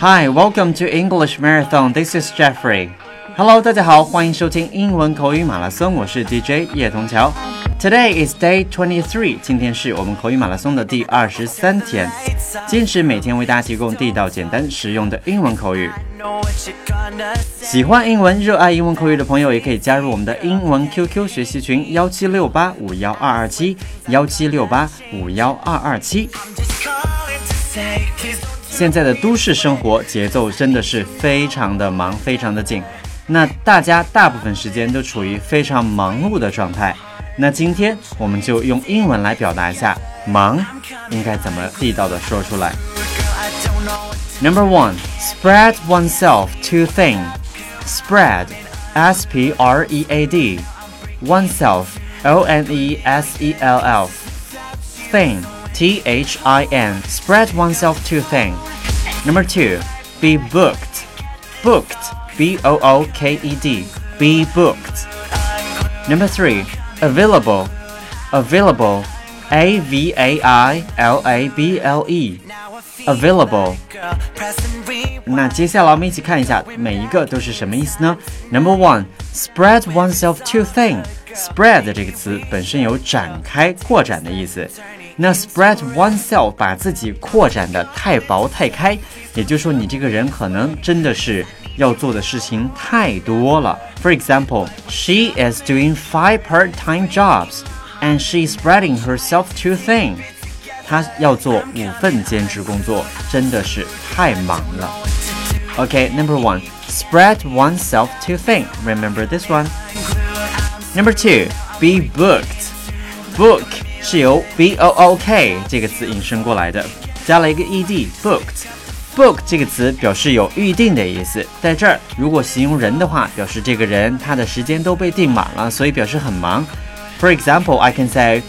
Hi, welcome to English Marathon. This is Jeffrey. Hello，大家好，欢迎收听英文口语马拉松，我是 DJ 叶童桥。Today is day twenty three，今天是我们口语马拉松的第二十三天，坚持每天为大家提供地道、简单、实用的英文口语。喜欢英文、热爱英文口语的朋友，也可以加入我们的英文 QQ 学习群：幺七六八五幺二二七幺七六八五幺二二七。现在的都市生活节奏真的是非常的忙，非常的紧。那大家大部分时间都处于非常忙碌的状态。那今天我们就用英文来表达一下忙应该怎么地道的说出来。Number one, spread oneself too thin. Spread, S P R E A D. Oneself, O N E S E L F. Thin, T H I N. Spread oneself too thin. Number two, be booked. Booked. B O O K E D. Be booked. Number three, available. Available. A V A I L A B L E. Available。那接下来我们一起看一下每一个都是什么意思呢？Number one, spread oneself too thin. Spread 这个词本身有展开、扩展的意思。那 spread oneself 把自己扩展的太薄太开，也就是说你这个人可能真的是。要做的事情太多了。For example, she is doing five part-time jobs, and she's spreading herself too thin. 她要做五份兼职工作，真的是太忙了。Okay, number one, spread oneself too thin. Remember this one. Number two, be booked. Book 是由 b o o k 这个词引申过来的，加了一个 e d booked。Book 这个词表示有预定的意思，在这儿如果形容人的话，表示这个人他的时间都被订满了，所以表示很忙。For example, I can say,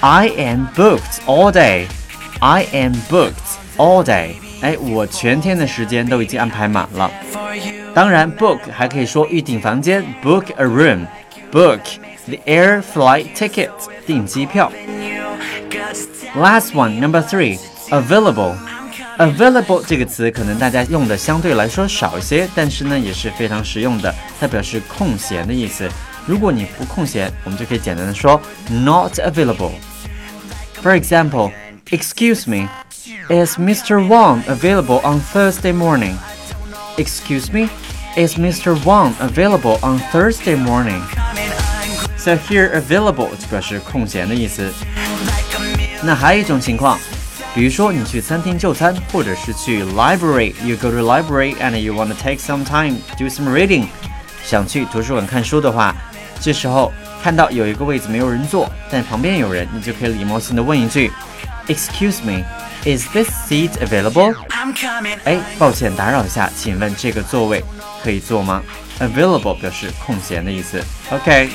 I am booked all day. I am booked all day. 哎，我全天的时间都已经安排满了。当然，book 还可以说预订房间，book a room. Book the air flight ticket. 订机票。Last one, number three, available. Available 这个词可能大家用的相对来说少一些，但是呢也是非常实用的，它表示空闲的意思。如果你不空闲，我们就可以简单的说 not available。For example, excuse me, is Mr. Wang available on Thursday morning? Excuse me, is Mr. Wang available on Thursday morning? So here available 就表示空闲的意思。那还有一种情况。比如说，你去餐厅就餐，或者是去 library，you go to library and you want to take some time do some reading，想去图书馆看书的话，这时候看到有一个位子没有人坐，但旁边有人，你就可以礼貌性的问一句，Excuse me，is this seat available？哎，抱歉打扰一下，请问这个座位可以坐吗？Available 表示空闲的意思。OK。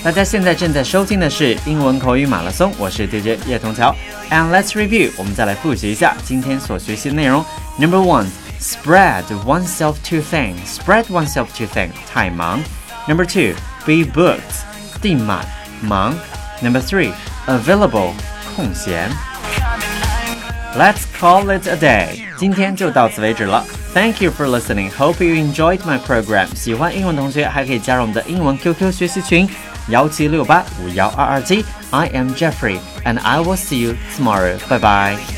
大家现在正在收听的是英文口语马拉松，我是 DJ 叶童桥。And let's review，我们再来复习一下今天所学习的内容。Number one，spread oneself too thing，spread oneself too thing，太忙。Number two，be booked，订满忙。Number three，available，空闲。Let's call it a day，今天就到此为止了。Thank you for listening. Hope you enjoyed my program. 喜欢英文同学还可以加入我们的英文 QQ 学习群。幺七六八五幺二二七。I am Jeffrey, and I will see you tomorrow. Bye bye.